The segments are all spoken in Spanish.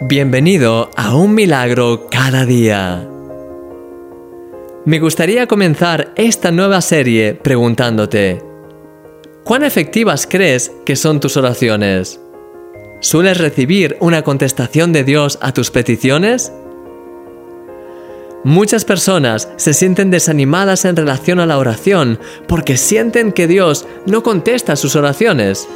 Bienvenido a un milagro cada día. Me gustaría comenzar esta nueva serie preguntándote, ¿cuán efectivas crees que son tus oraciones? ¿Sueles recibir una contestación de Dios a tus peticiones? Muchas personas se sienten desanimadas en relación a la oración porque sienten que Dios no contesta sus oraciones.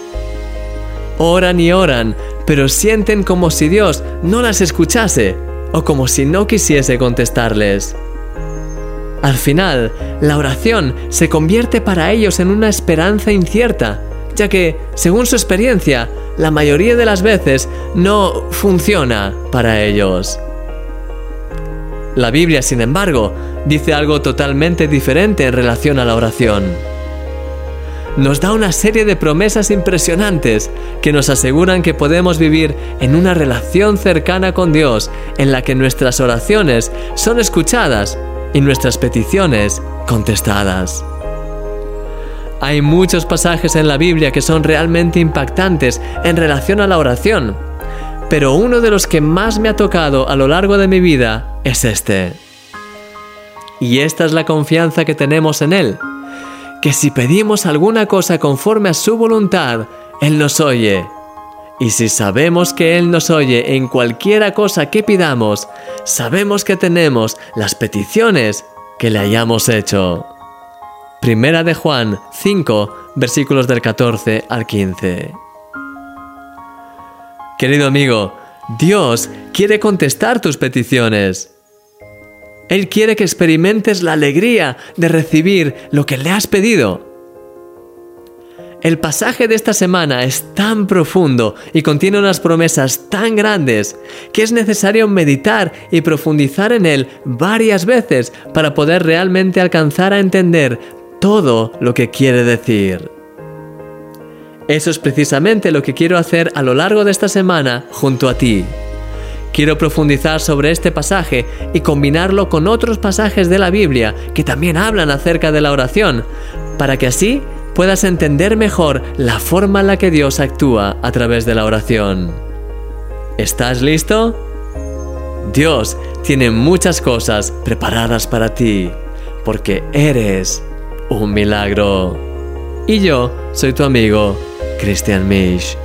Oran y oran, pero sienten como si Dios no las escuchase o como si no quisiese contestarles. Al final, la oración se convierte para ellos en una esperanza incierta, ya que, según su experiencia, la mayoría de las veces no funciona para ellos. La Biblia, sin embargo, dice algo totalmente diferente en relación a la oración. Nos da una serie de promesas impresionantes que nos aseguran que podemos vivir en una relación cercana con Dios en la que nuestras oraciones son escuchadas y nuestras peticiones contestadas. Hay muchos pasajes en la Biblia que son realmente impactantes en relación a la oración, pero uno de los que más me ha tocado a lo largo de mi vida es este. Y esta es la confianza que tenemos en Él, que si pedimos alguna cosa conforme a su voluntad, Él nos oye. Y si sabemos que Él nos oye en cualquiera cosa que pidamos, sabemos que tenemos las peticiones que le hayamos hecho. Primera de Juan 5, versículos del 14 al 15. Querido amigo, Dios quiere contestar tus peticiones. Él quiere que experimentes la alegría de recibir lo que le has pedido. El pasaje de esta semana es tan profundo y contiene unas promesas tan grandes que es necesario meditar y profundizar en él varias veces para poder realmente alcanzar a entender todo lo que quiere decir. Eso es precisamente lo que quiero hacer a lo largo de esta semana junto a ti. Quiero profundizar sobre este pasaje y combinarlo con otros pasajes de la Biblia que también hablan acerca de la oración, para que así puedas entender mejor la forma en la que Dios actúa a través de la oración. ¿Estás listo? Dios tiene muchas cosas preparadas para ti, porque eres un milagro. Y yo soy tu amigo, Christian Misch.